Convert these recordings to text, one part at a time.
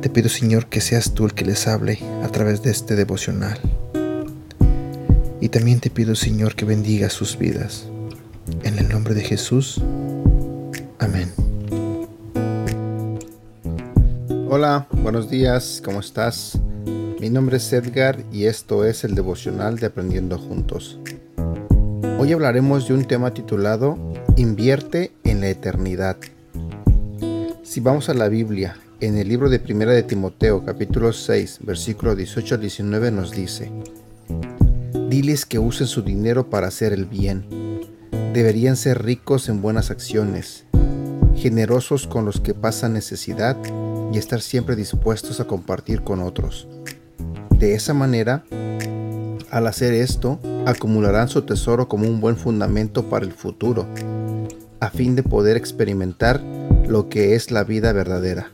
Te pido, Señor, que seas tú el que les hable a través de este devocional. Y también te pido, Señor, que bendiga sus vidas. En el nombre de Jesús. Amén. Hola, buenos días, ¿cómo estás? Mi nombre es Edgar y esto es el devocional de Aprendiendo Juntos. Hoy hablaremos de un tema titulado Invierte en la eternidad. Si vamos a la Biblia, en el libro de Primera de Timoteo, capítulo 6, versículo 18 al 19 nos dice: Diles que usen su dinero para hacer el bien. Deberían ser ricos en buenas acciones, generosos con los que pasan necesidad y estar siempre dispuestos a compartir con otros. De esa manera, al hacer esto, acumularán su tesoro como un buen fundamento para el futuro, a fin de poder experimentar lo que es la vida verdadera.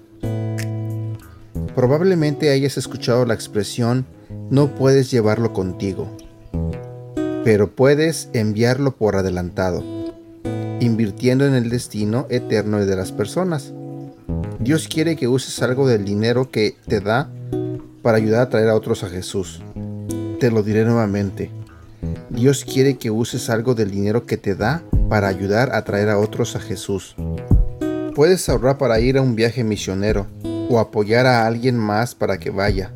Probablemente hayas escuchado la expresión no puedes llevarlo contigo, pero puedes enviarlo por adelantado, invirtiendo en el destino eterno de las personas. Dios quiere que uses algo del dinero que te da para ayudar a traer a otros a Jesús. Te lo diré nuevamente. Dios quiere que uses algo del dinero que te da para ayudar a traer a otros a Jesús. Puedes ahorrar para ir a un viaje misionero o apoyar a alguien más para que vaya.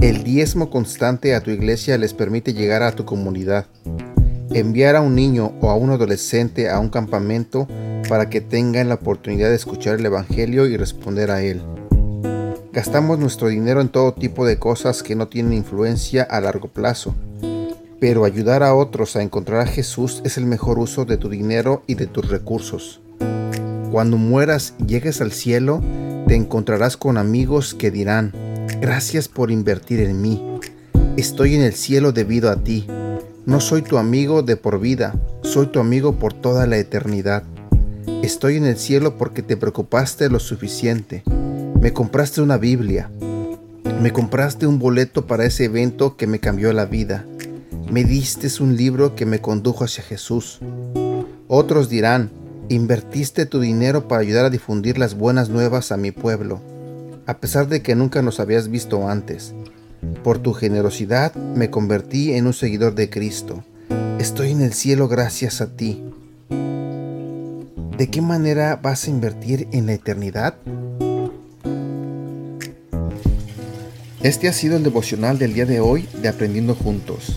El diezmo constante a tu iglesia les permite llegar a tu comunidad. Enviar a un niño o a un adolescente a un campamento para que tengan la oportunidad de escuchar el Evangelio y responder a él. Gastamos nuestro dinero en todo tipo de cosas que no tienen influencia a largo plazo, pero ayudar a otros a encontrar a Jesús es el mejor uso de tu dinero y de tus recursos. Cuando mueras y llegues al cielo, te encontrarás con amigos que dirán, gracias por invertir en mí. Estoy en el cielo debido a ti. No soy tu amigo de por vida, soy tu amigo por toda la eternidad. Estoy en el cielo porque te preocupaste lo suficiente. Me compraste una Biblia. Me compraste un boleto para ese evento que me cambió la vida. Me diste un libro que me condujo hacia Jesús. Otros dirán, invertiste tu dinero para ayudar a difundir las buenas nuevas a mi pueblo, a pesar de que nunca nos habías visto antes. Por tu generosidad me convertí en un seguidor de Cristo. Estoy en el cielo gracias a ti. ¿De qué manera vas a invertir en la eternidad? Este ha sido el devocional del día de hoy de Aprendiendo Juntos.